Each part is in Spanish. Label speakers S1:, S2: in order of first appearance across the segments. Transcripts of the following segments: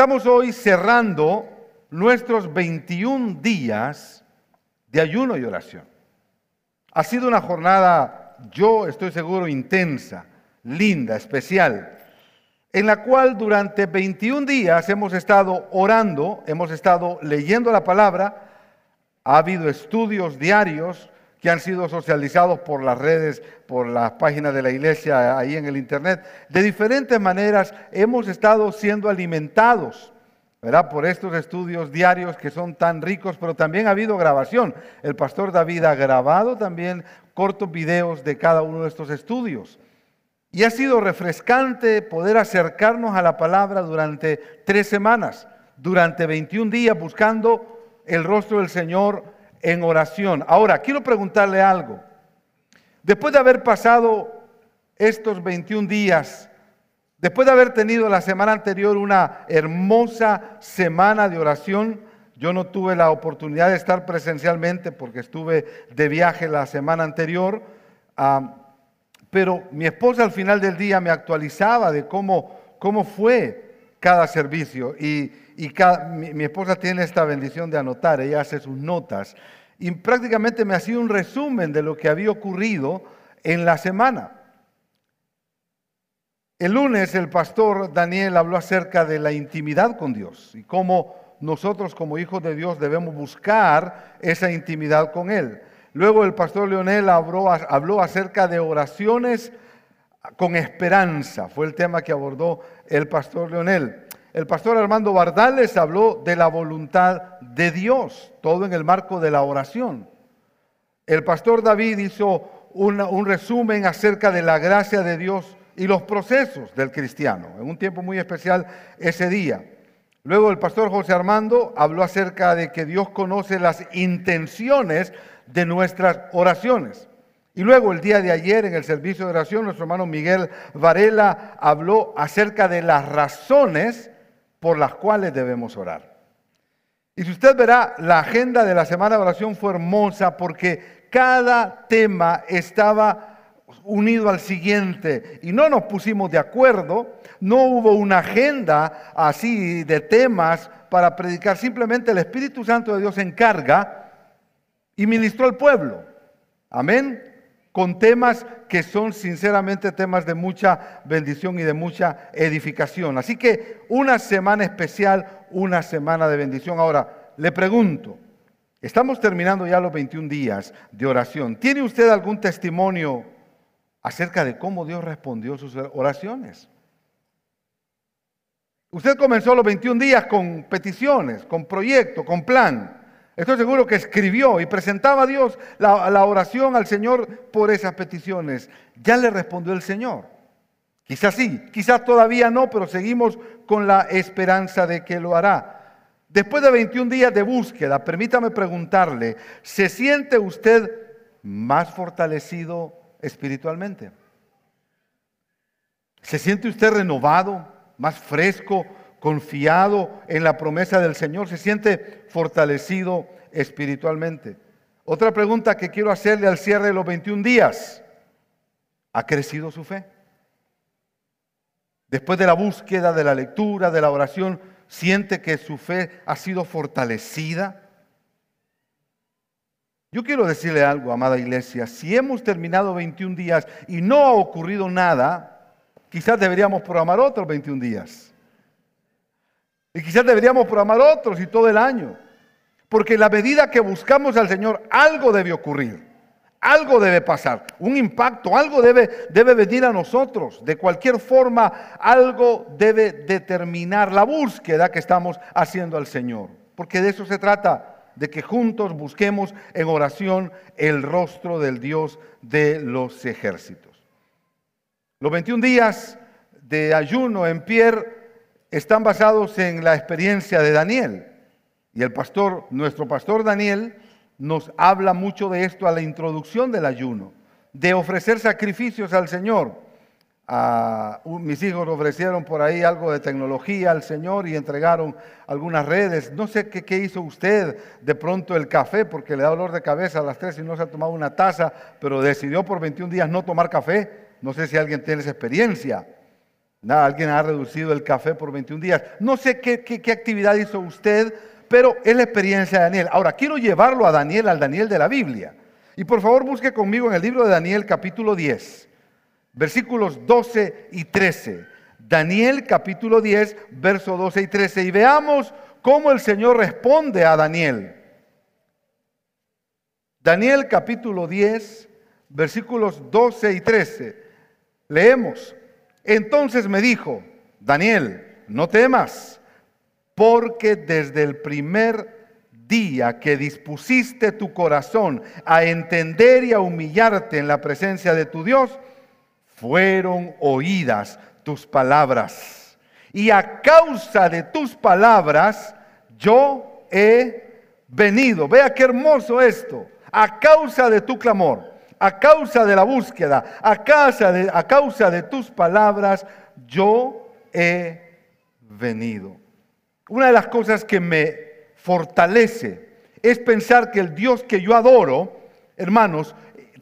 S1: Estamos hoy cerrando nuestros 21 días de ayuno y oración. Ha sido una jornada, yo estoy seguro, intensa, linda, especial, en la cual durante 21 días hemos estado orando, hemos estado leyendo la palabra, ha habido estudios diarios que han sido socializados por las redes, por las páginas de la iglesia ahí en el internet. De diferentes maneras hemos estado siendo alimentados. ¿verdad? Por estos estudios diarios que son tan ricos, pero también ha habido grabación. El pastor David ha grabado también cortos videos de cada uno de estos estudios. Y ha sido refrescante poder acercarnos a la palabra durante tres semanas, durante 21 días, buscando el rostro del Señor en oración. Ahora, quiero preguntarle algo. Después de haber pasado estos 21 días, después de haber tenido la semana anterior una hermosa semana de oración, yo no tuve la oportunidad de estar presencialmente porque estuve de viaje la semana anterior, pero mi esposa al final del día me actualizaba de cómo, cómo fue cada servicio y, mi, esposa tiene esta bendición de anotar, ella hace sus notas y prácticamente me hacía un resumen de lo que había ocurrido en la semana. El lunes el pastor Daniel habló acerca de la intimidad con Dios y cómo nosotros como hijos de Dios debemos buscar esa intimidad con Él. Luego el pastor Leonel habló, habló acerca de oraciones con esperanza. Fue el tema que abordó el pastor Leonel. El pastor Armando Bardales habló de la voluntad de Dios, todo en el marco de la oración. El pastor David hizo un resumen acerca de la gracia de Dios y los procesos del cristiano, en un tiempo muy especial ese día. Luego el pastor José Armando habló acerca de que Dios conoce las intenciones de nuestras oraciones. Y luego el día de ayer en el servicio de oración, nuestro hermano Miguel Varela habló acerca de las razones por las cuales debemos orar. Y si usted verá, la agenda de la semana de oración fue hermosa porque cada tema estaba unido al siguiente y no nos pusimos de acuerdo, no hubo una agenda así de temas para predicar, simplemente el Espíritu Santo de Dios se encarga y ministró al pueblo. Amén. Con temas que son sinceramente temas de mucha bendición y de mucha edificación. Así que una semana especial, una semana de bendición. Ahora, le pregunto, estamos terminando ya los 21 días de oración. ¿Tiene usted algún testimonio acerca de cómo Dios respondió sus oraciones? Usted comenzó los 21 días con peticiones, con proyecto, con plan. Estoy seguro que escribió y presentaba a Dios la, oración al Señor por esas peticiones. Ya le respondió el Señor. Quizás sí, quizás todavía no, pero seguimos con la esperanza de que lo hará. Después de 21 días de búsqueda, permítame preguntarle, ¿se siente usted más fortalecido espiritualmente? ¿Se siente usted renovado, más fresco, confiado en la promesa del Señor, se siente fortalecido espiritualmente. Otra pregunta que quiero hacerle al cierre de los 21 días. ¿Ha crecido su fe? Después de la búsqueda, de la lectura, de la oración, ¿siente que su fe ha sido fortalecida? Yo quiero decirle algo, amada iglesia. Si hemos terminado 21 días y no ha ocurrido nada, quizás deberíamos programar otros 21 días. Y quizás deberíamos programar otros y todo el año. Porque la medida que buscamos al Señor, algo debe ocurrir. Algo debe pasar, un impacto, algo debe, debe venir a nosotros. De cualquier forma, algo debe determinar la búsqueda que estamos haciendo al Señor. Porque de eso se trata, de que juntos busquemos en oración el rostro del Dios de los ejércitos. Los 21 días de ayuno en Pierre están basados en la experiencia de Daniel. Y el pastor, nuestro pastor Daniel, nos habla mucho de esto a la introducción del ayuno, de ofrecer sacrificios al Señor. mis hijos ofrecieron por ahí algo de tecnología al Señor y entregaron algunas redes. No sé qué, qué, hizo usted, de pronto el café, porque le da dolor de cabeza a las tres y no se ha tomado una taza, pero decidió por 21 días no tomar café. No sé si alguien tiene esa experiencia. Nada, alguien ha reducido el café por 21 días. No sé qué, actividad hizo usted, pero es la experiencia de Daniel. Ahora, quiero llevarlo a Daniel, al Daniel de la Biblia. Y por favor busque conmigo en el libro de Daniel capítulo 10, versículos 12 y 13. Daniel capítulo 10, verso 12 y 13. Y veamos cómo el Señor responde a Daniel. Daniel capítulo 10, versículos 12 y 13. Leemos. Entonces me dijo, Daniel, no temas, porque desde el primer día que dispusiste tu corazón a entender y a humillarte en la presencia de tu Dios, fueron oídas tus palabras. Y a causa de tus palabras, yo he venido. Vea qué hermoso esto. A causa de tu clamor, a causa de la búsqueda, a causa de, a causa de tus palabras, yo he venido. Una de las cosas que me fortalece es pensar que el Dios que yo adoro, hermanos,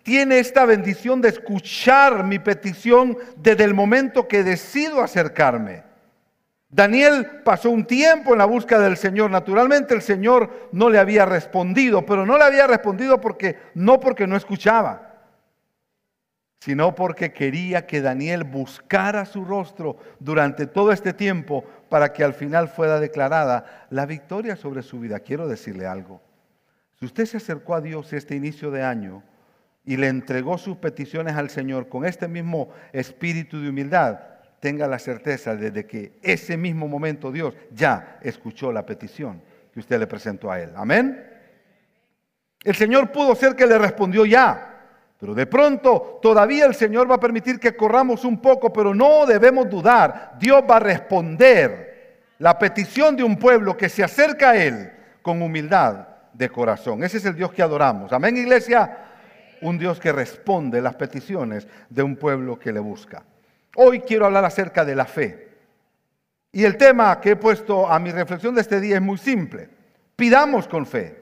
S1: tiene esta bendición de escuchar mi petición desde el momento que decido acercarme. Daniel pasó un tiempo en la búsqueda del Señor. Naturalmente el Señor no le había respondido, pero no le había respondido porque no porque no escuchaba sino porque quería que Daniel buscara su rostro durante todo este tiempo para que al final fuera declarada la victoria sobre su vida. Quiero decirle algo. Si usted se acercó a Dios este inicio de año y le entregó sus peticiones al Señor con este mismo espíritu de humildad, tenga la certeza de que ese mismo momento Dios ya escuchó la petición que usted le presentó a Él. Amén. El Señor pudo ser que le respondió ya. Pero de pronto todavía el Señor va a permitir que corramos un poco, pero no debemos dudar. Dios va a responder la petición de un pueblo que se acerca a Él con humildad de corazón. Ese es el Dios que adoramos. Amén, iglesia. Un Dios que responde las peticiones de un pueblo que le busca. Hoy quiero hablar acerca de la fe. Y el tema que he puesto a mi reflexión de este día es muy simple. Pidamos con fe.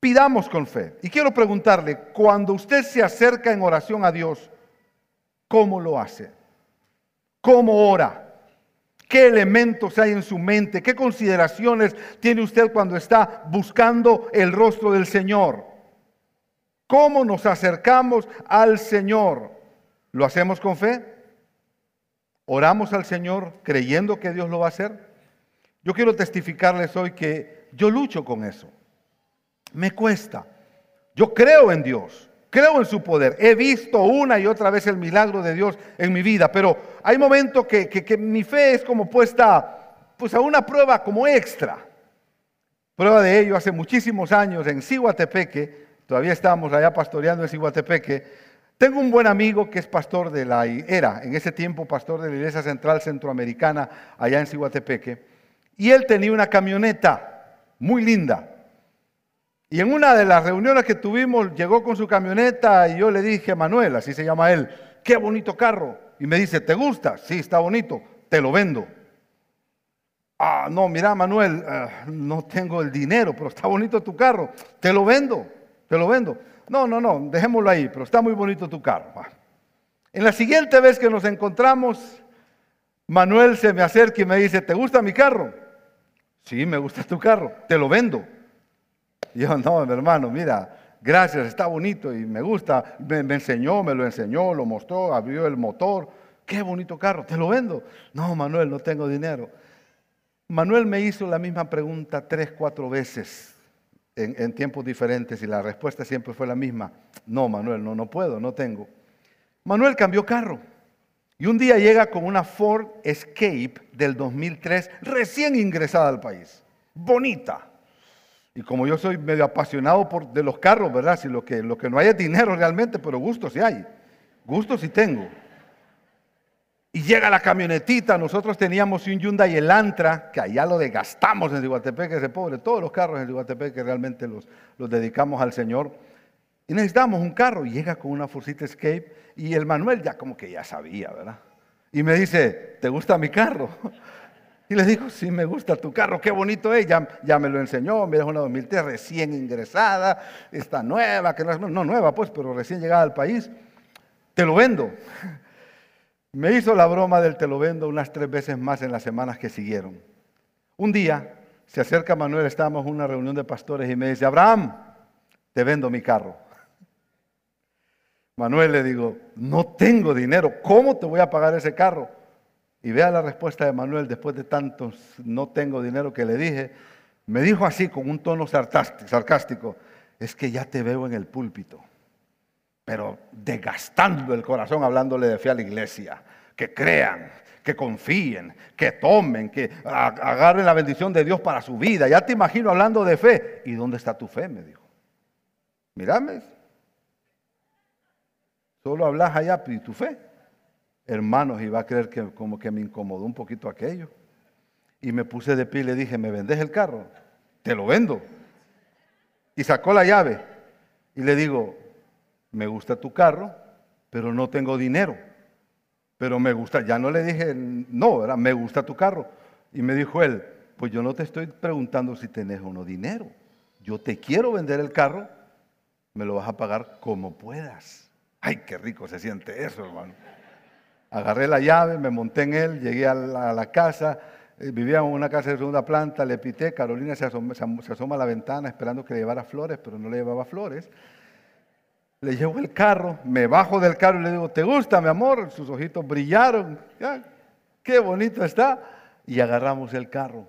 S1: Pidamos con fe. Y quiero preguntarle, cuando usted se acerca en oración a Dios, ¿cómo lo hace? ¿Cómo ora? ¿Qué elementos hay en su mente? ¿Qué consideraciones tiene usted cuando está buscando el rostro del Señor? ¿Cómo nos acercamos al Señor? ¿Lo hacemos con fe? ¿Oramos al Señor creyendo que Dios lo va a hacer? Yo quiero testificarles hoy que yo lucho con eso. Me cuesta. Yo creo en Dios, creo en su poder. He visto una y otra vez el milagro de Dios en mi vida, pero hay momentos que, mi fe es como puesta pues, a una prueba como extra. Prueba de ello hace muchísimos años en Siguatepeque, todavía estábamos allá pastoreando en Siguatepeque. Tengo un buen amigo que es pastor de la, era en ese tiempo pastor de la Iglesia Central Centroamericana allá en Siguatepeque, y él tenía una camioneta muy linda, y en una de las reuniones que tuvimos, llegó con su camioneta y yo le dije, Manuel, así se llama él, qué bonito carro. Y me dice, ¿te gusta? Sí, está bonito, te lo vendo. Ah, no, mira, Manuel, eh, no tengo el dinero, pero está bonito tu carro, te lo vendo, te lo vendo. No, no, no, dejémoslo ahí, pero está muy bonito tu carro. En la siguiente vez que nos encontramos, Manuel se me acerca y me dice, ¿te gusta mi carro? Sí, me gusta tu carro, te lo vendo. Yo, no, mi hermano, mira, gracias, está bonito y me gusta. Me, enseñó, me lo enseñó, lo mostró, abrió el motor. Qué bonito carro, te lo vendo. No, Manuel, no tengo dinero. Manuel me hizo la misma pregunta tres, cuatro veces en, en, tiempos diferentes y la respuesta siempre fue la misma. No, Manuel, no, no puedo, no tengo. Manuel cambió carro y un día llega con una Ford Escape del 2003 recién ingresada al país. Bonita, y como yo soy medio apasionado por, de los carros, ¿verdad? Si lo que, no hay es dinero realmente, pero gusto sí hay. Gusto sí tengo. Y llega la camionetita, nosotros teníamos un Hyundai Elantra, que allá lo desgastamos en Iguatepec, ese pobre, todos los carros en Iguatepec que realmente los, los dedicamos al Señor. Y necesitamos un carro, y llega con una Forcita Escape, y el Manuel ya como que ya sabía, ¿verdad? Y me dice, ¿te gusta mi carro? Y le digo, sí, me gusta tu carro, qué bonito es. Ya, me lo enseñó, mira, es una 2003 recién ingresada, está nueva, que no, no nueva pues, pero recién llegada al país. Te lo vendo. Me hizo la broma del te lo vendo unas tres veces más en las semanas que siguieron. Un día se acerca Manuel, estábamos en una reunión de pastores y me dice, Abraham, te vendo mi carro. Manuel le digo, no tengo dinero, ¿cómo te voy a pagar ese carro? Y vea la respuesta de Manuel después de tantos no tengo dinero que le dije. Me dijo así con un tono sarcástico, es que ya te veo en el púlpito, pero desgastando el corazón hablándole de fe a la iglesia, que crean, que confíen, que tomen, que agarren la bendición de Dios para su vida. Ya te imagino hablando de fe. ¿Y dónde está tu fe? Me dijo. Mírame, Solo hablas allá y tu fe. Hermanos, iba a creer que como que me incomodó un poquito aquello. Y me puse de pie y le dije, ¿me vendes el carro? Te lo vendo. Y sacó la llave. Y le digo, me gusta tu carro, pero no tengo dinero. Pero me gusta, ya no le dije, no, me gusta tu carro. Y me dijo él, pues yo no te estoy preguntando si tenés o no dinero. Yo te quiero vender el carro, me lo vas a pagar como puedas. Ay, qué rico se siente eso, hermano. Agarré la llave, me monté en él, llegué a la, casa, eh, vivía en una casa de segunda planta, le pité, Carolina se asoma, a la ventana esperando que le llevara flores, pero no le llevaba flores. Le llevo el carro, me bajo del carro y le digo, ¿te gusta, mi amor? Sus ojitos brillaron, ya, qué bonito está. Y agarramos el carro.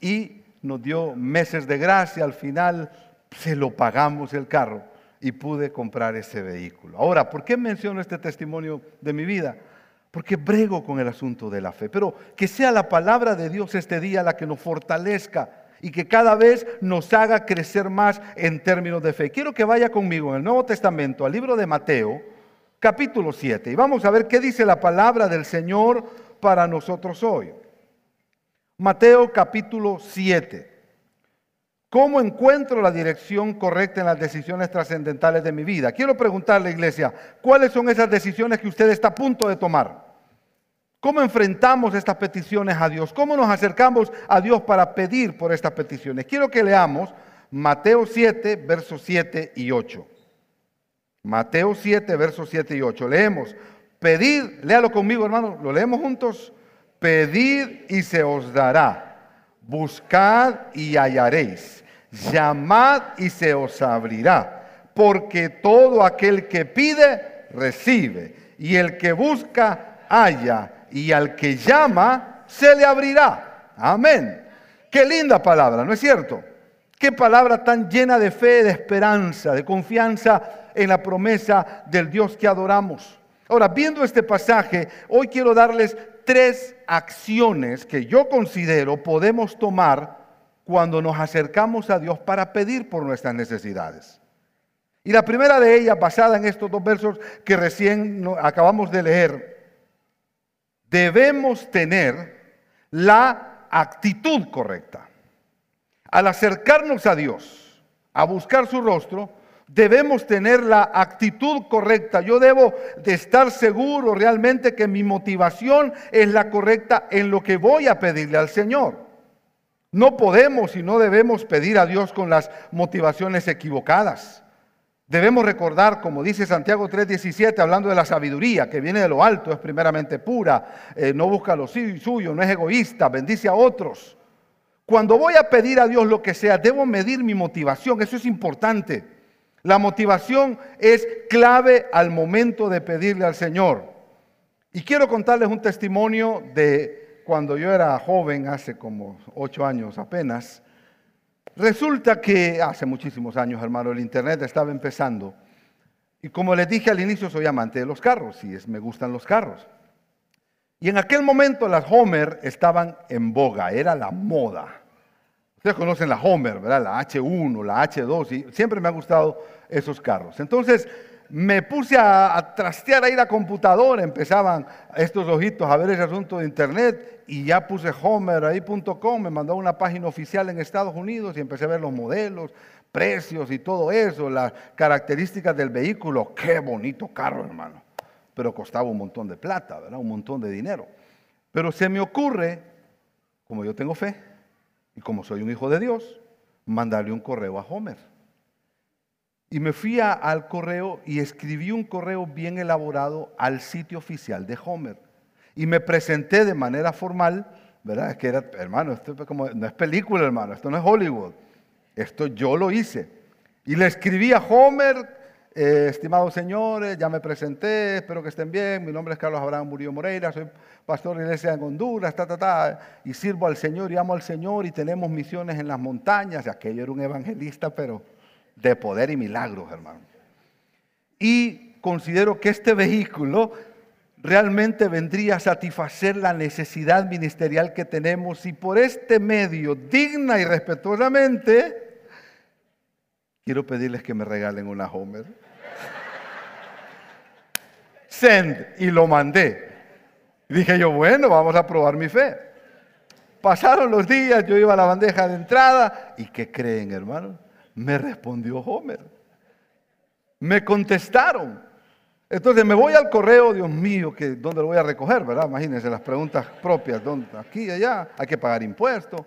S1: Y nos dio meses de gracia, al final se lo pagamos el carro y pude comprar ese vehículo. Ahora, ¿por qué menciono este testimonio de mi vida? Porque brego con el asunto de la fe, pero que sea la palabra de Dios este día la que nos fortalezca y que cada vez nos haga crecer más en términos de fe. Quiero que vaya conmigo en el Nuevo Testamento al libro de Mateo, capítulo 7, y vamos a ver qué dice la palabra del Señor para nosotros hoy. Mateo capítulo 7. ¿Cómo encuentro la dirección correcta en las decisiones trascendentales de mi vida? Quiero preguntarle, iglesia, ¿cuáles son esas decisiones que usted está a punto de tomar? ¿Cómo enfrentamos estas peticiones a Dios? ¿Cómo nos acercamos a Dios para pedir por estas peticiones? Quiero que leamos Mateo 7, versos 7 y 8. Mateo 7, versos 7 y 8. Leemos, pedid, léalo conmigo hermano, lo leemos juntos. Pedid y se os dará. Buscad y hallaréis llamad y se os abrirá, porque todo aquel que pide, recibe, y el que busca, halla, y al que llama, se le abrirá. Amén. Qué linda palabra, ¿no es cierto? Qué palabra tan llena de fe, de esperanza, de confianza en la promesa del Dios que adoramos. Ahora, viendo este pasaje, hoy quiero darles tres acciones que yo considero podemos tomar cuando nos acercamos a Dios para pedir por nuestras necesidades. Y la primera de ellas, basada en estos dos versos que recién acabamos de leer, debemos tener la actitud correcta. Al acercarnos a Dios, a buscar su rostro, debemos tener la actitud correcta. Yo debo de estar seguro realmente que mi motivación es la correcta en lo que voy a pedirle al Señor. No podemos y no debemos pedir a Dios con las motivaciones equivocadas. Debemos recordar, como dice Santiago 3:17, hablando de la sabiduría que viene de lo alto, es primeramente pura, eh, no busca lo suyo, no es egoísta, bendice a otros. Cuando voy a pedir a Dios lo que sea, debo medir mi motivación, eso es importante. La motivación es clave al momento de pedirle al Señor. Y quiero contarles un testimonio de cuando yo era joven, hace como ocho años apenas, resulta que hace muchísimos años, hermano, el Internet estaba empezando. Y como les dije al inicio, soy amante de los carros y es, me gustan los carros. Y en aquel momento las Homer estaban en boga, era la moda. Ustedes conocen la Homer, ¿verdad? La H1, la H2, y siempre me han gustado esos carros. Entonces, me puse a, trastear ahí la computadora, empezaban estos ojitos a ver ese asunto de internet y ya puse homerahí.com, me mandó una página oficial en Estados Unidos y empecé a ver los modelos, precios y todo eso, las características del vehículo. Qué bonito carro, hermano. Pero costaba un montón de plata, ¿verdad? Un montón de dinero. Pero se me ocurre, como yo tengo fe y como soy un hijo de Dios, mandarle un correo a Homer Y me fui al correo y escribí un correo bien elaborado al sitio oficial de Homer. Y me presenté de manera formal, ¿verdad? Es que era, hermano, esto es como, no es película, hermano, esto no es Hollywood. Esto yo lo hice. Y le escribí a Homer, eh, estimados señores, ya me presenté, espero que estén bien. Mi nombre es Carlos Abraham Murillo Moreira, soy pastor de iglesia en Honduras, ta, ta, ta, y sirvo al Señor y amo al Señor y tenemos misiones en las montañas. Aquello era un evangelista, pero de poder y milagros, hermano. Y considero que este vehículo realmente vendría a satisfacer la necesidad ministerial que tenemos y por este medio, digna y respetuosamente, quiero pedirles que me regalen una Homer. Send y lo mandé. dije yo, bueno, vamos a probar mi fe. Pasaron los días, yo iba a la bandeja de entrada y ¿qué creen, hermano? Me respondió Homer. Me contestaron. Entonces me voy al correo, Dios mío, que dónde lo voy a recoger, ¿verdad? Imagínense las preguntas propias, ¿dónde? aquí y allá, hay que pagar impuestos.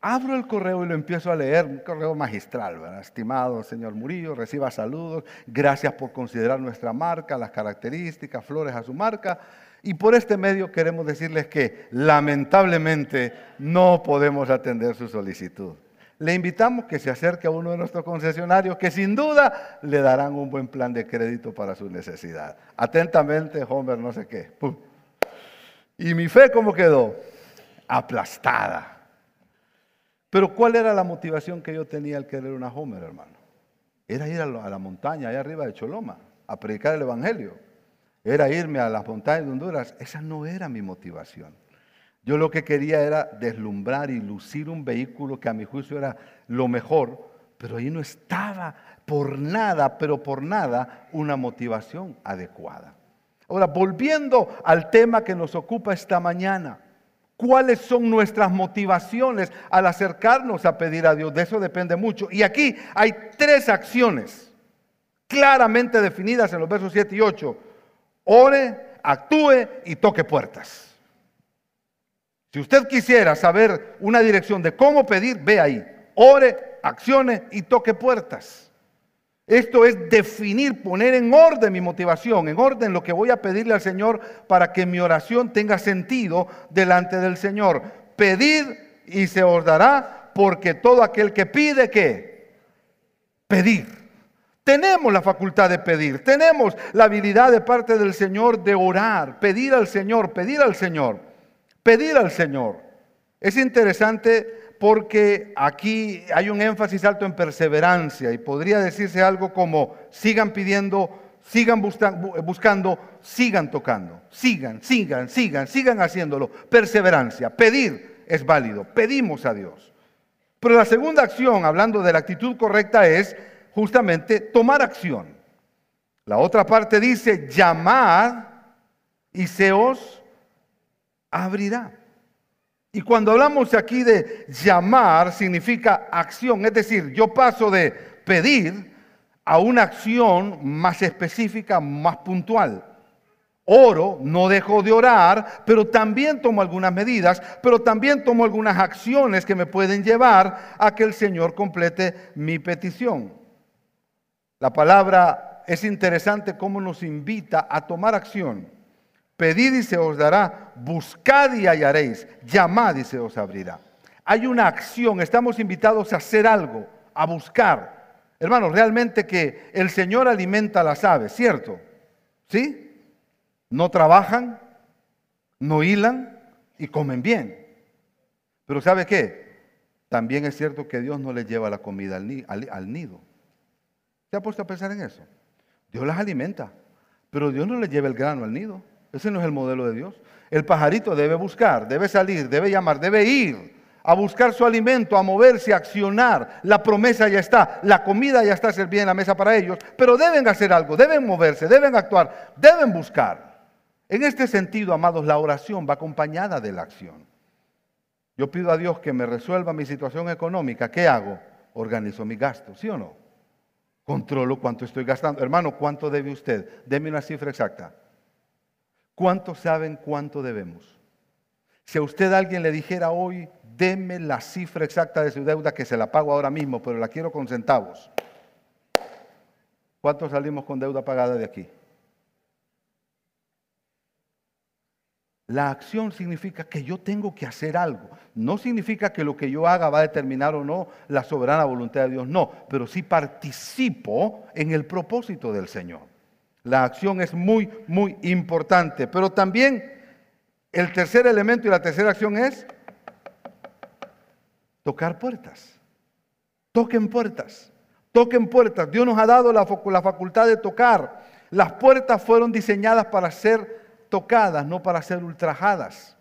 S1: Abro el correo y lo empiezo a leer, un correo magistral, ¿verdad? Estimado señor Murillo, reciba saludos, gracias por considerar nuestra marca, las características, flores a su marca. Y por este medio queremos decirles que lamentablemente no podemos atender su solicitud le invitamos que se acerque a uno de nuestros concesionarios que sin duda le darán un buen plan de crédito para su necesidad. Atentamente, Homer, no sé qué. Y mi fe, ¿cómo quedó? Aplastada. Pero ¿cuál era la motivación que yo tenía al querer una Homer, hermano? Era ir a la montaña, allá arriba de Choloma, a predicar el Evangelio. Era irme a las montañas de Honduras. Esa no era mi motivación. Yo lo que quería era deslumbrar y lucir un vehículo que a mi juicio era lo mejor, pero ahí no estaba por nada, pero por nada, una motivación adecuada. Ahora, volviendo al tema que nos ocupa esta mañana, ¿cuáles son nuestras motivaciones al acercarnos a pedir a Dios? De eso depende mucho. Y aquí hay tres acciones claramente definidas en los versos 7 y 8. Ore, actúe y toque puertas. Si usted quisiera saber una dirección de cómo pedir, ve ahí. Ore, accione y toque puertas. Esto es definir, poner en orden mi motivación, en orden lo que voy a pedirle al Señor para que mi oración tenga sentido delante del Señor. Pedid y se os dará, porque todo aquel que pide, ¿qué? Pedir. Tenemos la facultad de pedir, tenemos la habilidad de parte del Señor de orar, pedir al Señor, pedir al Señor. Pedir al Señor. Es interesante porque aquí hay un énfasis alto en perseverancia y podría decirse algo como sigan pidiendo, sigan buscando, sigan tocando, sigan, sigan, sigan, sigan haciéndolo. Perseverancia, pedir es válido, pedimos a Dios. Pero la segunda acción, hablando de la actitud correcta, es justamente tomar acción. La otra parte dice, llamad y se os abrirá. Y cuando hablamos aquí de llamar, significa acción, es decir, yo paso de pedir a una acción más específica, más puntual. Oro, no dejo de orar, pero también tomo algunas medidas, pero también tomo algunas acciones que me pueden llevar a que el Señor complete mi petición. La palabra es interesante cómo nos invita a tomar acción. Pedid y se os dará, buscad y hallaréis, llamad y se os abrirá. Hay una acción, estamos invitados a hacer algo, a buscar. Hermanos, realmente que el Señor alimenta las aves, ¿cierto? ¿Sí? No trabajan, no hilan y comen bien. Pero ¿sabe qué? También es cierto que Dios no les lleva la comida al, nido. ¿Se ha puesto a pensar en eso? Dios las alimenta, pero Dios no les lleva el grano al nido. Ese no es el modelo de Dios. El pajarito debe buscar, debe salir, debe llamar, debe ir a buscar su alimento, a moverse, a accionar. La promesa ya está, la comida ya está servida en la mesa para ellos, pero deben hacer algo, deben moverse, deben actuar, deben buscar. En este sentido, amados, la oración va acompañada de la acción. Yo pido a Dios que me resuelva mi situación económica. ¿Qué hago? Organizo mi gasto, ¿sí o no? Controlo cuánto estoy gastando. Hermano, ¿cuánto debe usted? Deme una cifra exacta. ¿Cuántos saben cuánto debemos? Si a usted alguien le dijera hoy, deme la cifra exacta de su deuda que se la pago ahora mismo, pero la quiero con centavos. ¿Cuántos salimos con deuda pagada de aquí? La acción significa que yo tengo que hacer algo. No significa que lo que yo haga va a determinar o no la soberana voluntad de Dios, no, pero sí participo en el propósito del Señor. La acción es muy, muy importante, pero también el tercer elemento y la tercera acción es tocar puertas. Toquen puertas, toquen puertas. Dios nos ha dado la, facultad de tocar. Las puertas fueron diseñadas para ser tocadas, no para ser ultrajadas.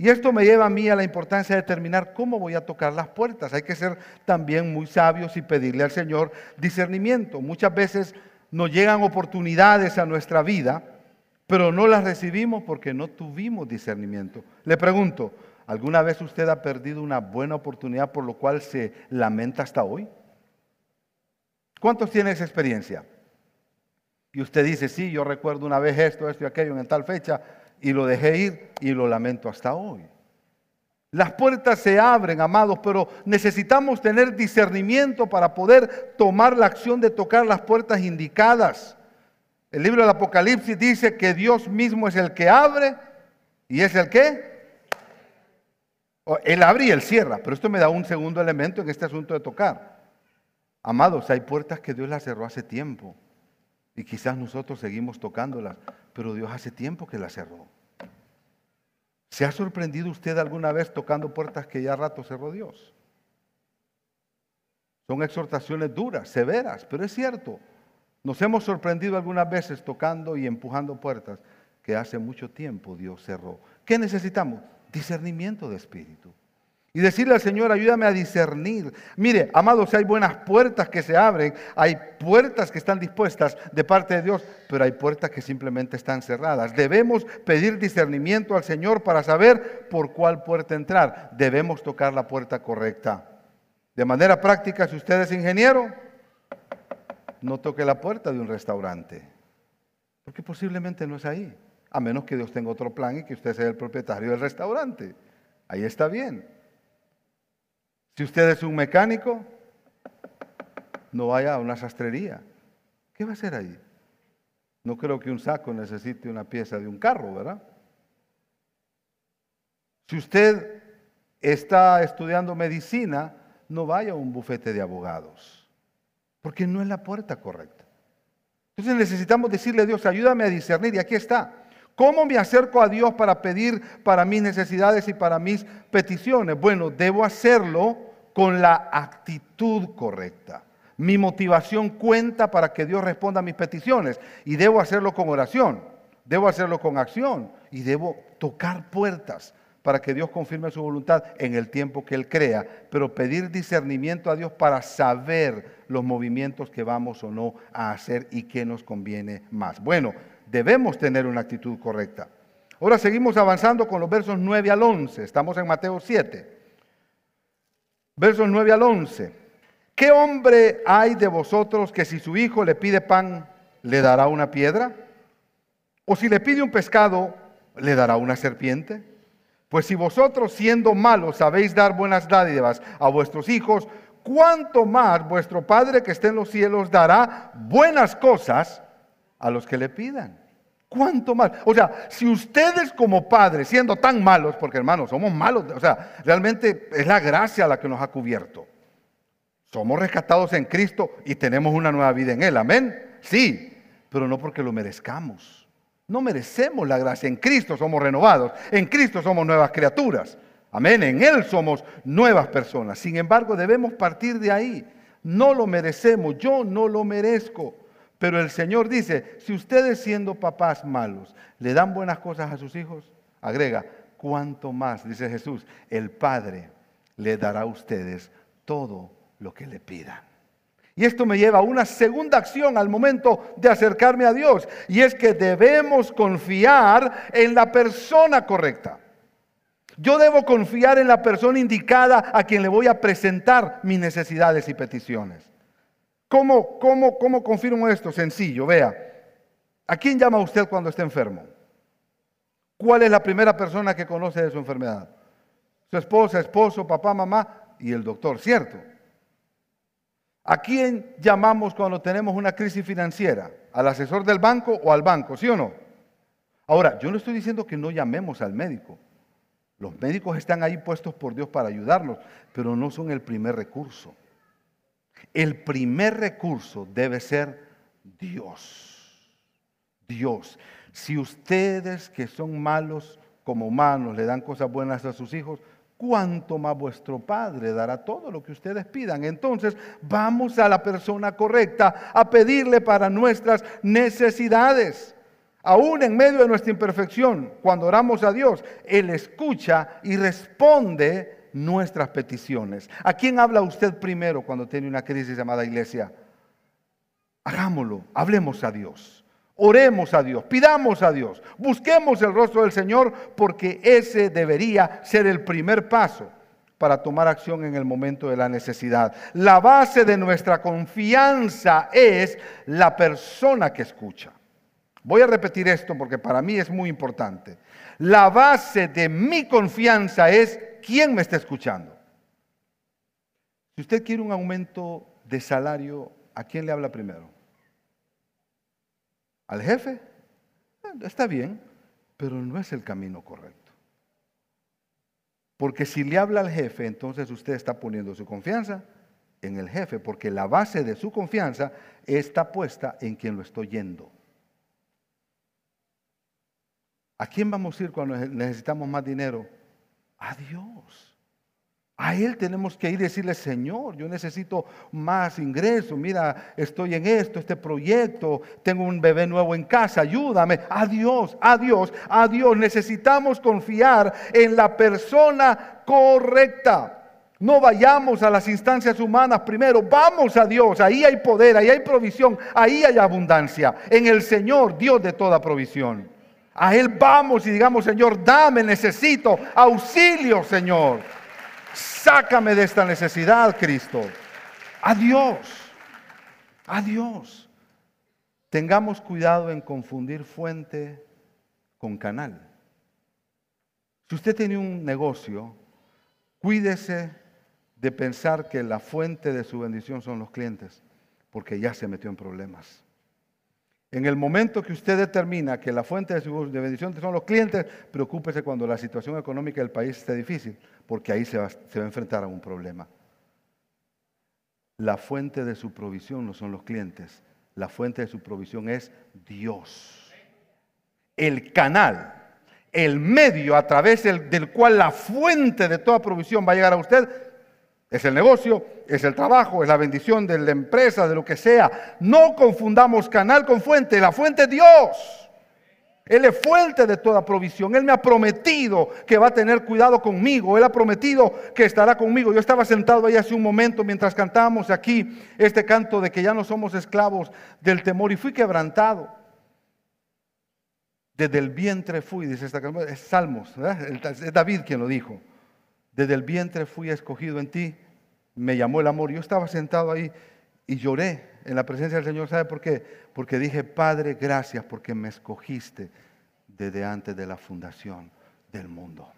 S1: Y esto me lleva a mí a la importancia de determinar cómo voy a tocar las puertas. Hay que ser también muy sabios y pedirle al Señor discernimiento. Muchas veces nos llegan oportunidades a nuestra vida, pero no las recibimos porque no tuvimos discernimiento. Le pregunto, ¿alguna vez usted ha perdido una buena oportunidad por lo cual se lamenta hasta hoy? ¿Cuántos tienen esa experiencia? Y usted dice, sí, yo recuerdo una vez esto, esto y aquello en tal fecha, y lo dejé ir y lo lamento hasta hoy. Las puertas se abren, amados, pero necesitamos tener discernimiento para poder tomar la acción de tocar las puertas indicadas. El libro del Apocalipsis dice que Dios mismo es el que abre y es el que... Él abre y él cierra, pero esto me da un segundo elemento en este asunto de tocar. Amados, hay puertas que Dios las cerró hace tiempo. Y quizás nosotros seguimos tocándolas, pero Dios hace tiempo que las cerró. ¿Se ha sorprendido usted alguna vez tocando puertas que ya rato cerró Dios? Son exhortaciones duras, severas, pero es cierto. Nos hemos sorprendido algunas veces tocando y empujando puertas que hace mucho tiempo Dios cerró. ¿Qué necesitamos? Discernimiento de espíritu. Y decirle al Señor, ayúdame a discernir. Mire, amados, hay buenas puertas que se abren, hay puertas que están dispuestas de parte de Dios, pero hay puertas que simplemente están cerradas. Debemos pedir discernimiento al Señor para saber por cuál puerta entrar. Debemos tocar la puerta correcta. De manera práctica, si usted es ingeniero, no toque la puerta de un restaurante, porque posiblemente no es ahí, a menos que Dios tenga otro plan y que usted sea el propietario del restaurante. Ahí está bien. Si usted es un mecánico, no vaya a una sastrería. ¿Qué va a hacer ahí? No creo que un saco necesite una pieza de un carro, ¿verdad? Si usted está estudiando medicina, no vaya a un bufete de abogados, porque no es la puerta correcta. Entonces necesitamos decirle a Dios, ayúdame a discernir, y aquí está. ¿Cómo me acerco a Dios para pedir para mis necesidades y para mis peticiones? Bueno, debo hacerlo con la actitud correcta. Mi motivación cuenta para que Dios responda a mis peticiones y debo hacerlo con oración, debo hacerlo con acción y debo tocar puertas para que Dios confirme su voluntad en el tiempo que Él crea, pero pedir discernimiento a Dios para saber los movimientos que vamos o no a hacer y qué nos conviene más. Bueno, debemos tener una actitud correcta. Ahora seguimos avanzando con los versos 9 al 11, estamos en Mateo 7 versos 9 al 11. ¿Qué hombre hay de vosotros que si su hijo le pide pan, le dará una piedra? ¿O si le pide un pescado, le dará una serpiente? Pues si vosotros siendo malos sabéis dar buenas dádivas a vuestros hijos, ¿cuánto más vuestro Padre que esté en los cielos dará buenas cosas a los que le pidan? ¿Cuánto más? O sea, si ustedes como padres, siendo tan malos, porque hermanos, somos malos, o sea, realmente es la gracia la que nos ha cubierto. Somos rescatados en Cristo y tenemos una nueva vida en Él, amén. Sí, pero no porque lo merezcamos. No merecemos la gracia. En Cristo somos renovados, en Cristo somos nuevas criaturas. Amén, en Él somos nuevas personas. Sin embargo, debemos partir de ahí. No lo merecemos, yo no lo merezco. Pero el Señor dice, si ustedes siendo papás malos le dan buenas cosas a sus hijos, agrega, cuanto más, dice Jesús, el Padre le dará a ustedes todo lo que le pidan. Y esto me lleva a una segunda acción al momento de acercarme a Dios, y es que debemos confiar en la persona correcta. Yo debo confiar en la persona indicada a quien le voy a presentar mis necesidades y peticiones. ¿Cómo, cómo, cómo confirmo esto? Sencillo, vea. ¿A quién llama usted cuando está enfermo? ¿Cuál es la primera persona que conoce de su enfermedad? Su esposa, esposo, papá, mamá y el doctor, ¿cierto? ¿A quién llamamos cuando tenemos una crisis financiera? ¿Al asesor del banco o al banco? ¿Sí o no? Ahora, yo no estoy diciendo que no llamemos al médico. Los médicos están ahí puestos por Dios para ayudarnos, pero no son el primer recurso. El primer recurso debe ser Dios. Dios. Si ustedes que son malos como humanos le dan cosas buenas a sus hijos, cuánto más vuestro Padre dará todo lo que ustedes pidan. Entonces vamos a la persona correcta a pedirle para nuestras necesidades. Aún en medio de nuestra imperfección, cuando oramos a Dios, Él escucha y responde nuestras peticiones. ¿A quién habla usted primero cuando tiene una crisis llamada iglesia? Hagámoslo, hablemos a Dios. Oremos a Dios, pidamos a Dios, busquemos el rostro del Señor porque ese debería ser el primer paso para tomar acción en el momento de la necesidad. La base de nuestra confianza es la persona que escucha. Voy a repetir esto porque para mí es muy importante. La base de mi confianza es quién me está escuchando. Si usted quiere un aumento de salario, ¿a quién le habla primero? al jefe, está bien, pero no es el camino correcto. Porque si le habla al jefe, entonces usted está poniendo su confianza en el jefe, porque la base de su confianza está puesta en quien lo estoy yendo. ¿A quién vamos a ir cuando necesitamos más dinero? A Dios. A Él tenemos que ir y decirle, Señor, yo necesito más ingresos. Mira, estoy en esto, este proyecto. Tengo un bebé nuevo en casa. Ayúdame. A Dios, a Dios, a Dios. Necesitamos confiar en la persona correcta. No vayamos a las instancias humanas primero. Vamos a Dios. Ahí hay poder, ahí hay provisión, ahí hay abundancia. En el Señor, Dios de toda provisión. A Él vamos y digamos, Señor, dame, necesito auxilio, Señor. Sácame de esta necesidad, Cristo. Adiós. Adiós. Tengamos cuidado en confundir fuente con canal. Si usted tiene un negocio, cuídese de pensar que la fuente de su bendición son los clientes, porque ya se metió en problemas. En el momento que usted determina que la fuente de su bendición son los clientes, preocúpese cuando la situación económica del país esté difícil, porque ahí se va, se va a enfrentar a un problema. La fuente de su provisión no son los clientes, la fuente de su provisión es Dios. El canal, el medio a través del cual la fuente de toda provisión va a llegar a usted es el negocio, es el trabajo, es la bendición de la empresa, de lo que sea. No confundamos canal con fuente. La fuente es Dios. Él es fuente de toda provisión. Él me ha prometido que va a tener cuidado conmigo. Él ha prometido que estará conmigo. Yo estaba sentado ahí hace un momento mientras cantábamos aquí este canto de que ya no somos esclavos del temor y fui quebrantado. Desde el vientre fui, dice esta canción, es Salmos, es David quien lo dijo. Desde el vientre fui escogido en ti, me llamó el amor. Yo estaba sentado ahí y lloré en la presencia del Señor. ¿Sabe por qué? Porque dije, Padre, gracias porque me escogiste desde antes de la fundación del mundo.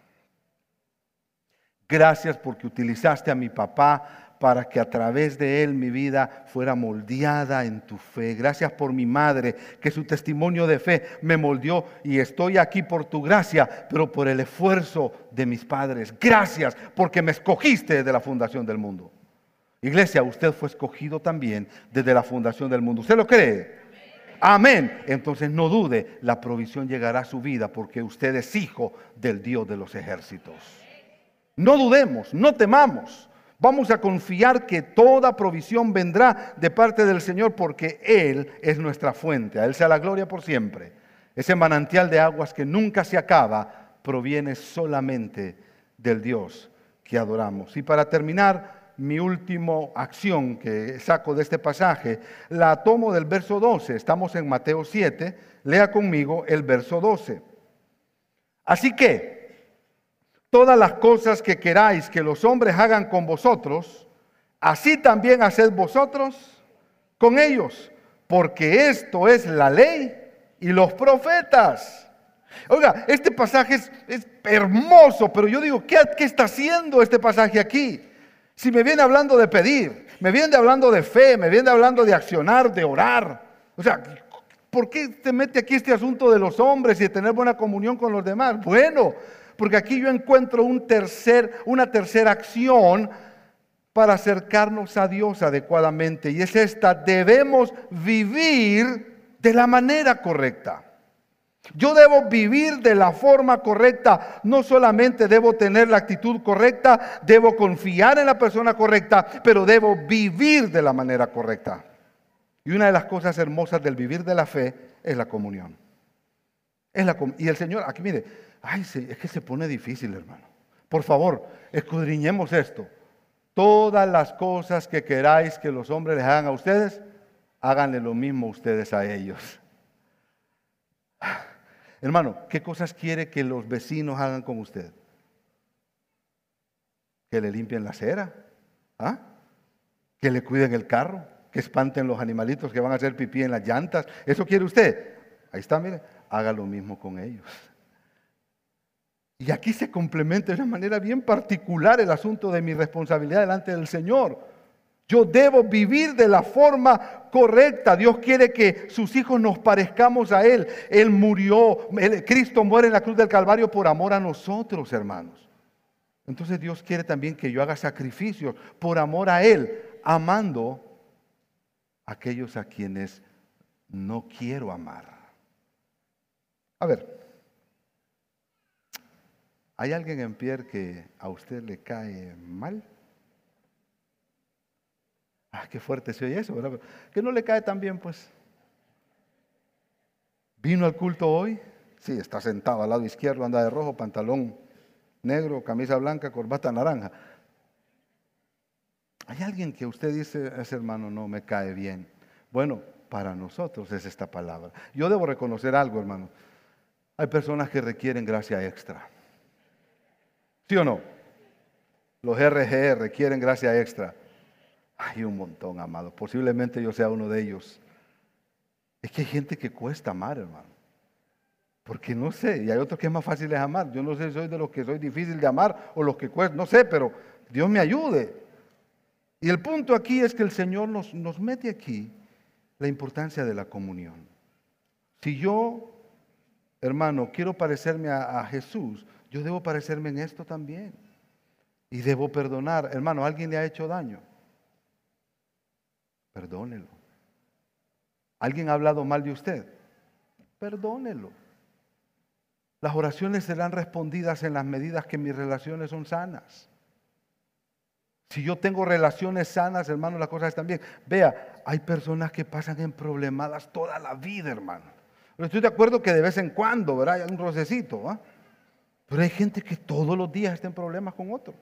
S1: Gracias porque utilizaste a mi papá para que a través de él mi vida fuera moldeada en tu fe. Gracias por mi madre, que su testimonio de fe me moldeó y estoy aquí por tu gracia, pero por el esfuerzo de mis padres. Gracias porque me escogiste desde la fundación del mundo. Iglesia, usted fue escogido también desde la fundación del mundo. ¿Usted lo cree? Amén. Entonces no dude, la provisión llegará a su vida porque usted es hijo del Dios de los ejércitos. No dudemos, no temamos. Vamos a confiar que toda provisión vendrá de parte del Señor porque Él es nuestra fuente. A Él sea la gloria por siempre. Ese manantial de aguas que nunca se acaba proviene solamente del Dios que adoramos. Y para terminar, mi última acción que saco de este pasaje, la tomo del verso 12. Estamos en Mateo 7. Lea conmigo el verso 12. Así que, todas las cosas que queráis que los hombres hagan con vosotros, así también haced vosotros con ellos, porque esto es la ley y los profetas. Oiga, este pasaje es, hermoso, pero yo digo, ¿qué, ¿qué está haciendo este pasaje aquí? Si me viene hablando de pedir, me viene hablando de fe, me viene hablando de accionar, de orar. O sea, ¿por qué te mete aquí este asunto de los hombres y de tener buena comunión con los demás? Bueno, porque aquí yo encuentro una tercera acción para acercarnos a Dios adecuadamente. Y es esta, debemos vivir de la manera correcta. Yo debo vivir de la forma correcta. No solamente debo tener la actitud correcta, debo confiar en la persona correcta, pero debo vivir de la manera correcta. Y una de las cosas hermosas del vivir de la fe es la comunión. Y el Señor, aquí mire, ay, es que se pone difícil, hermano. Por favor, escudriñemos esto. Todas las cosas que queráis que los hombres les hagan a ustedes, háganle lo mismo ustedes a ellos. Hermano, ¿qué cosas quiere que los vecinos hagan con usted? Que le limpien la acera, ¿ah? que le cuiden el carro, que espanten los animalitos que van a hacer pipí en las llantas. ¿Eso quiere usted? Ahí está, mire, haga lo mismo con ellos. Y aquí se complementa de una manera bien particular el asunto de mi responsabilidad delante del Señor. Yo debo vivir de la forma correcta. Dios quiere que sus hijos nos parezcamos a Él. Él murió, Cristo muere en la cruz del Calvario por amor a nosotros, hermanos. Entonces Dios quiere también que yo haga sacrificios por amor a Él, amando a aquellos a quienes no quiero amar. A ver, ¿Hay alguien en Pierre que a usted le cae mal? Ah, qué fuerte se oye eso, ¿verdad? Que no le cae tan bien, pues. ¿Vino al culto hoy? Sí, está sentado al lado izquierdo, anda de rojo, pantalón negro, camisa blanca, corbata naranja. ¿Hay alguien que usted dice, ese hermano no me cae bien? Bueno, para nosotros es esta palabra. Yo debo reconocer algo, hermano. Hay personas que requieren gracia extra. ¿Sí o no? Los RG requieren gracia extra. Hay un montón, amado. Posiblemente yo sea uno de ellos. Es que hay gente que cuesta amar, hermano. Porque no sé, y hay otros que es más fácil de amar. Yo no sé si soy de los que soy difícil de amar o los que cuesta, no sé, pero Dios me ayude. Y el punto aquí es que el Señor nos, nos mete aquí la importancia de la comunión. Si yo, hermano, quiero parecerme a Jesús, yo debo parecerme en esto también. Y debo perdonar. Hermano, ¿alguien le ha hecho daño? Perdónelo. ¿Alguien ha hablado mal de usted? Perdónelo. Las oraciones serán respondidas en las medidas que mis relaciones son sanas. Si yo tengo relaciones sanas, hermano, las cosas están bien. Vea, hay personas que pasan en problemadas toda la vida, hermano. Pero estoy de acuerdo que de vez en cuando, ¿verdad? Hay un rocecito, ¿ah? Pero hay gente que todos los días está en problemas con otro.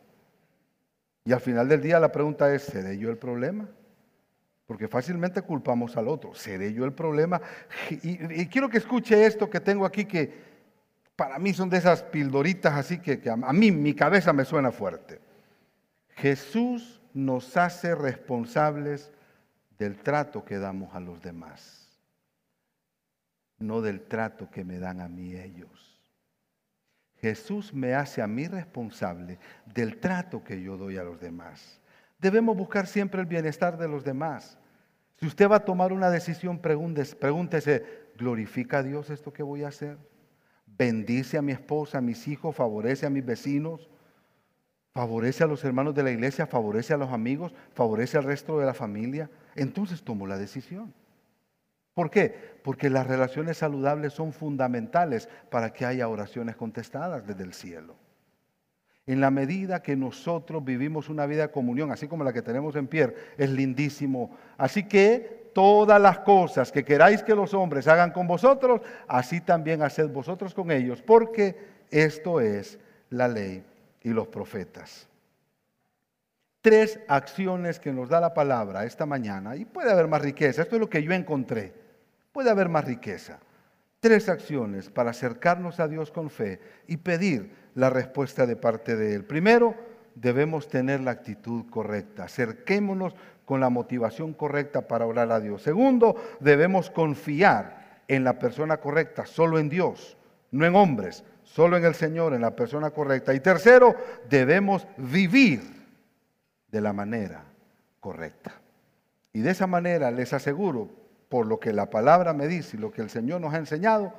S1: Y al final del día la pregunta es, ¿seré yo el problema? Porque fácilmente culpamos al otro. ¿Seré yo el problema? Y, quiero que escuche esto que tengo aquí que para mí son de esas pildoritas así que a mí mi cabeza me suena fuerte. Jesús nos hace responsables del trato que damos a los demás, no del trato que me dan a mí ellos. Jesús me hace a mí responsable del trato que yo doy a los demás. Debemos buscar siempre el bienestar de los demás. Si usted va a tomar una decisión, pregúntese, ¿glorifica a Dios esto que voy a hacer? ¿Bendice a mi esposa, a mis hijos, favorece a mis vecinos? ¿Favorece a los hermanos de la iglesia? ¿Favorece a los amigos? ¿Favorece al resto de la familia? Entonces tomo la decisión. ¿Por qué? Porque las relaciones saludables son fundamentales para que haya oraciones contestadas desde el cielo. En la medida que nosotros vivimos una vida de comunión, así como la que tenemos en Pierre, es lindísimo. Así que todas las cosas que queráis que los hombres hagan con vosotros, así también haced vosotros con ellos, porque esto es la ley y los profetas. Tres acciones que nos da la palabra esta mañana, y puede haber más riqueza, esto es lo que yo encontré puede haber más riqueza. Tres acciones para acercarnos a Dios con fe y pedir la respuesta de parte de Él. Primero, debemos tener la actitud correcta. Acerquémonos con la motivación correcta para orar a Dios. Segundo, debemos confiar en la persona correcta, solo en Dios, no en hombres, solo en el Señor, en la persona correcta. Y tercero, debemos vivir de la manera correcta. Y de esa manera les aseguro, por lo que la palabra me dice y lo que el Señor nos ha enseñado,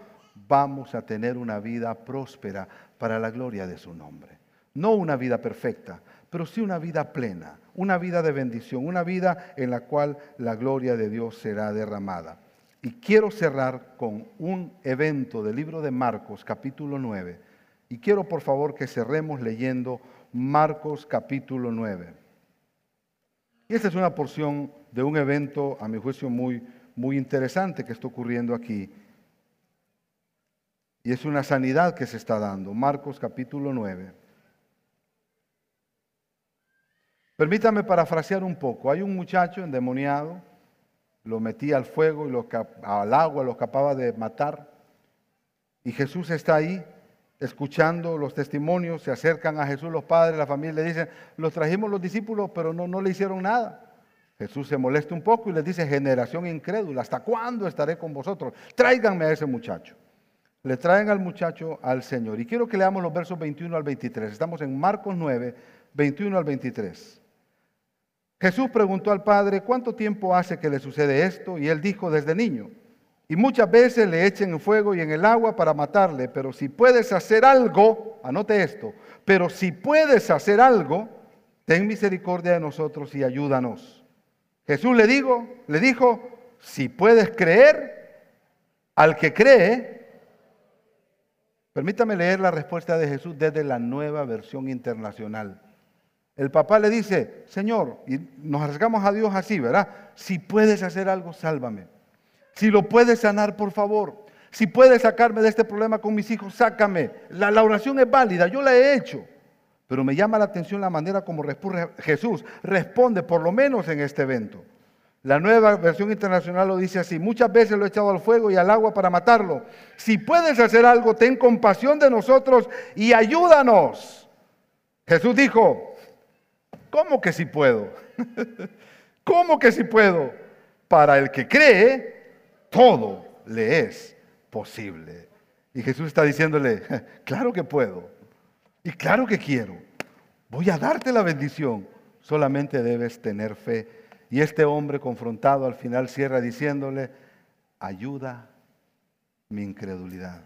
S1: vamos a tener una vida próspera para la gloria de su nombre. No una vida perfecta, pero sí una vida plena, una vida de bendición, una vida en la cual la gloria de Dios será derramada. Y quiero cerrar con un evento del libro de Marcos, capítulo 9. Y quiero por favor que cerremos leyendo Marcos capítulo 9. Y esta es una porción de un evento, a mi juicio, muy, muy interesante que está ocurriendo aquí. Y es una sanidad que se está dando. Marcos capítulo 9. Permítame parafrasear un poco. Hay un muchacho endemoniado, lo metía al fuego y lo, al agua, lo capaba de matar. Y Jesús está ahí escuchando los testimonios, se acercan a Jesús los padres, la familia, le dicen, los trajimos los discípulos, pero no, no le hicieron nada. Jesús se molesta un poco y les dice, generación incrédula, ¿hasta cuándo estaré con vosotros? Tráiganme a ese muchacho. Le traen al muchacho al Señor. Y quiero que leamos los versos 21 al 23. Estamos en Marcos 9, 21 al 23. Jesús preguntó al Padre, ¿cuánto tiempo hace que le sucede esto? Y él dijo, desde niño. Y muchas veces le echen en fuego y en el agua para matarle, pero si puedes hacer algo, anote esto, pero si puedes hacer algo, ten misericordia de nosotros y ayúdanos. Jesús le dijo, le dijo, si puedes creer, al que cree, permítame leer la respuesta de Jesús desde la nueva versión internacional. El papá le dice, Señor, y nos arriesgamos a Dios así, ¿verdad? Si puedes hacer algo, sálvame. Si lo puedes sanar, por favor. Si puedes sacarme de este problema con mis hijos, sácame. La, oración es válida, yo la he hecho. Pero me llama la atención la manera como Jesús. Responde, por lo menos en este evento. La nueva versión internacional lo dice así, muchas veces lo he echado al fuego y al agua para matarlo. Si puedes hacer algo, ten compasión de nosotros y ayúdanos. Jesús dijo, ¿cómo que si puedo? ¿Cómo que si puedo? Para el que cree, todo le es posible. Y Jesús está diciéndole, claro que puedo y claro que quiero. Voy a darte la bendición. Solamente debes tener fe. Y este hombre confrontado al final cierra diciéndole, ayuda mi incredulidad.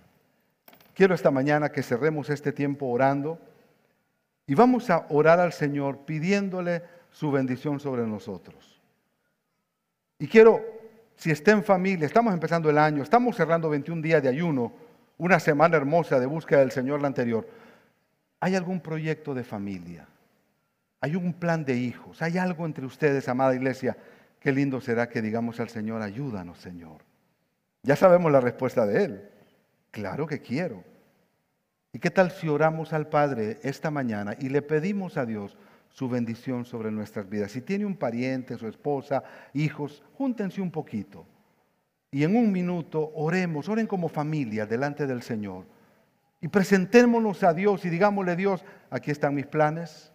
S1: Quiero esta mañana que cerremos este tiempo orando y vamos a orar al Señor pidiéndole su bendición sobre nosotros. Y quiero si está en familia, estamos empezando el año, estamos cerrando 21 días de ayuno, una semana hermosa de búsqueda del Señor la anterior. ¿Hay algún proyecto de familia? ¿Hay un plan de hijos? ¿Hay algo entre ustedes, amada iglesia? Qué lindo será que digamos al Señor, ayúdanos, Señor. Ya sabemos la respuesta de Él. Claro que quiero. ¿Y qué tal si oramos al Padre esta mañana y le pedimos a Dios su bendición sobre nuestras vidas. Si tiene un pariente, su esposa, hijos, júntense un poquito. Y en un minuto oremos, oren como familia delante del Señor. Y presentémonos a Dios y digámosle, Dios, aquí están mis planes,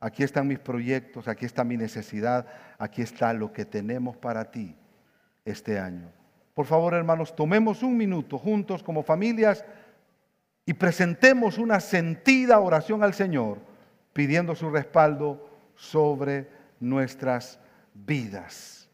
S1: aquí están mis proyectos, aquí está mi necesidad, aquí está lo que tenemos para ti este año. Por favor, hermanos, tomemos un minuto juntos como familias y presentemos una sentida oración al Señor pidiendo su respaldo sobre nuestras vidas.